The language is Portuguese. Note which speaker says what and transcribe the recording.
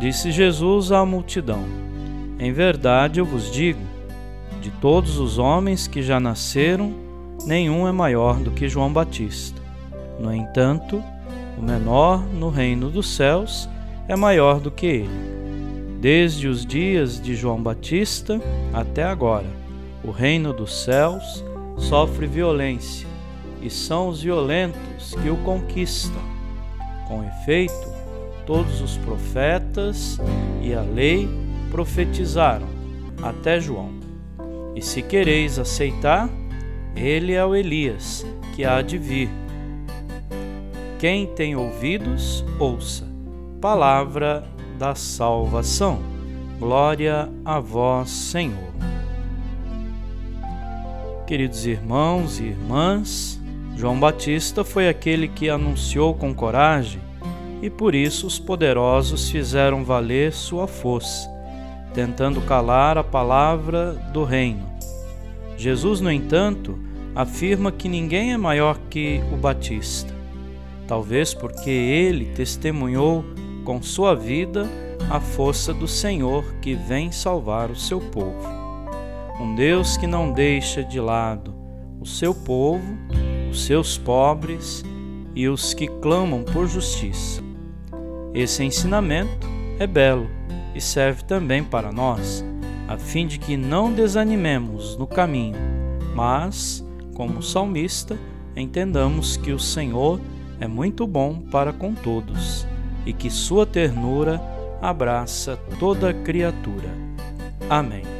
Speaker 1: disse Jesus à multidão: Em verdade eu vos digo, de todos os homens que já nasceram, nenhum é maior do que João Batista. No entanto, o menor no reino dos céus é maior do que ele desde os dias de João Batista até agora. O reino dos céus sofre violência, e são os violentos que o conquistam. Com efeito, todos os profetas e a lei profetizaram, até João. E se quereis aceitar, ele é o Elias que há de vir. Quem tem ouvidos, ouça. Palavra da salvação. Glória a vós, Senhor. Queridos irmãos e irmãs, João Batista foi aquele que anunciou com coragem e por isso os poderosos fizeram valer sua força, tentando calar a palavra do reino. Jesus, no entanto, afirma que ninguém é maior que o Batista, talvez porque ele testemunhou com sua vida a força do Senhor que vem salvar o seu povo. Um Deus que não deixa de lado o seu povo, os seus pobres e os que clamam por justiça. Esse ensinamento é belo e serve também para nós, a fim de que não desanimemos no caminho, mas, como salmista, entendamos que o Senhor é muito bom para com todos e que sua ternura abraça toda criatura. Amém.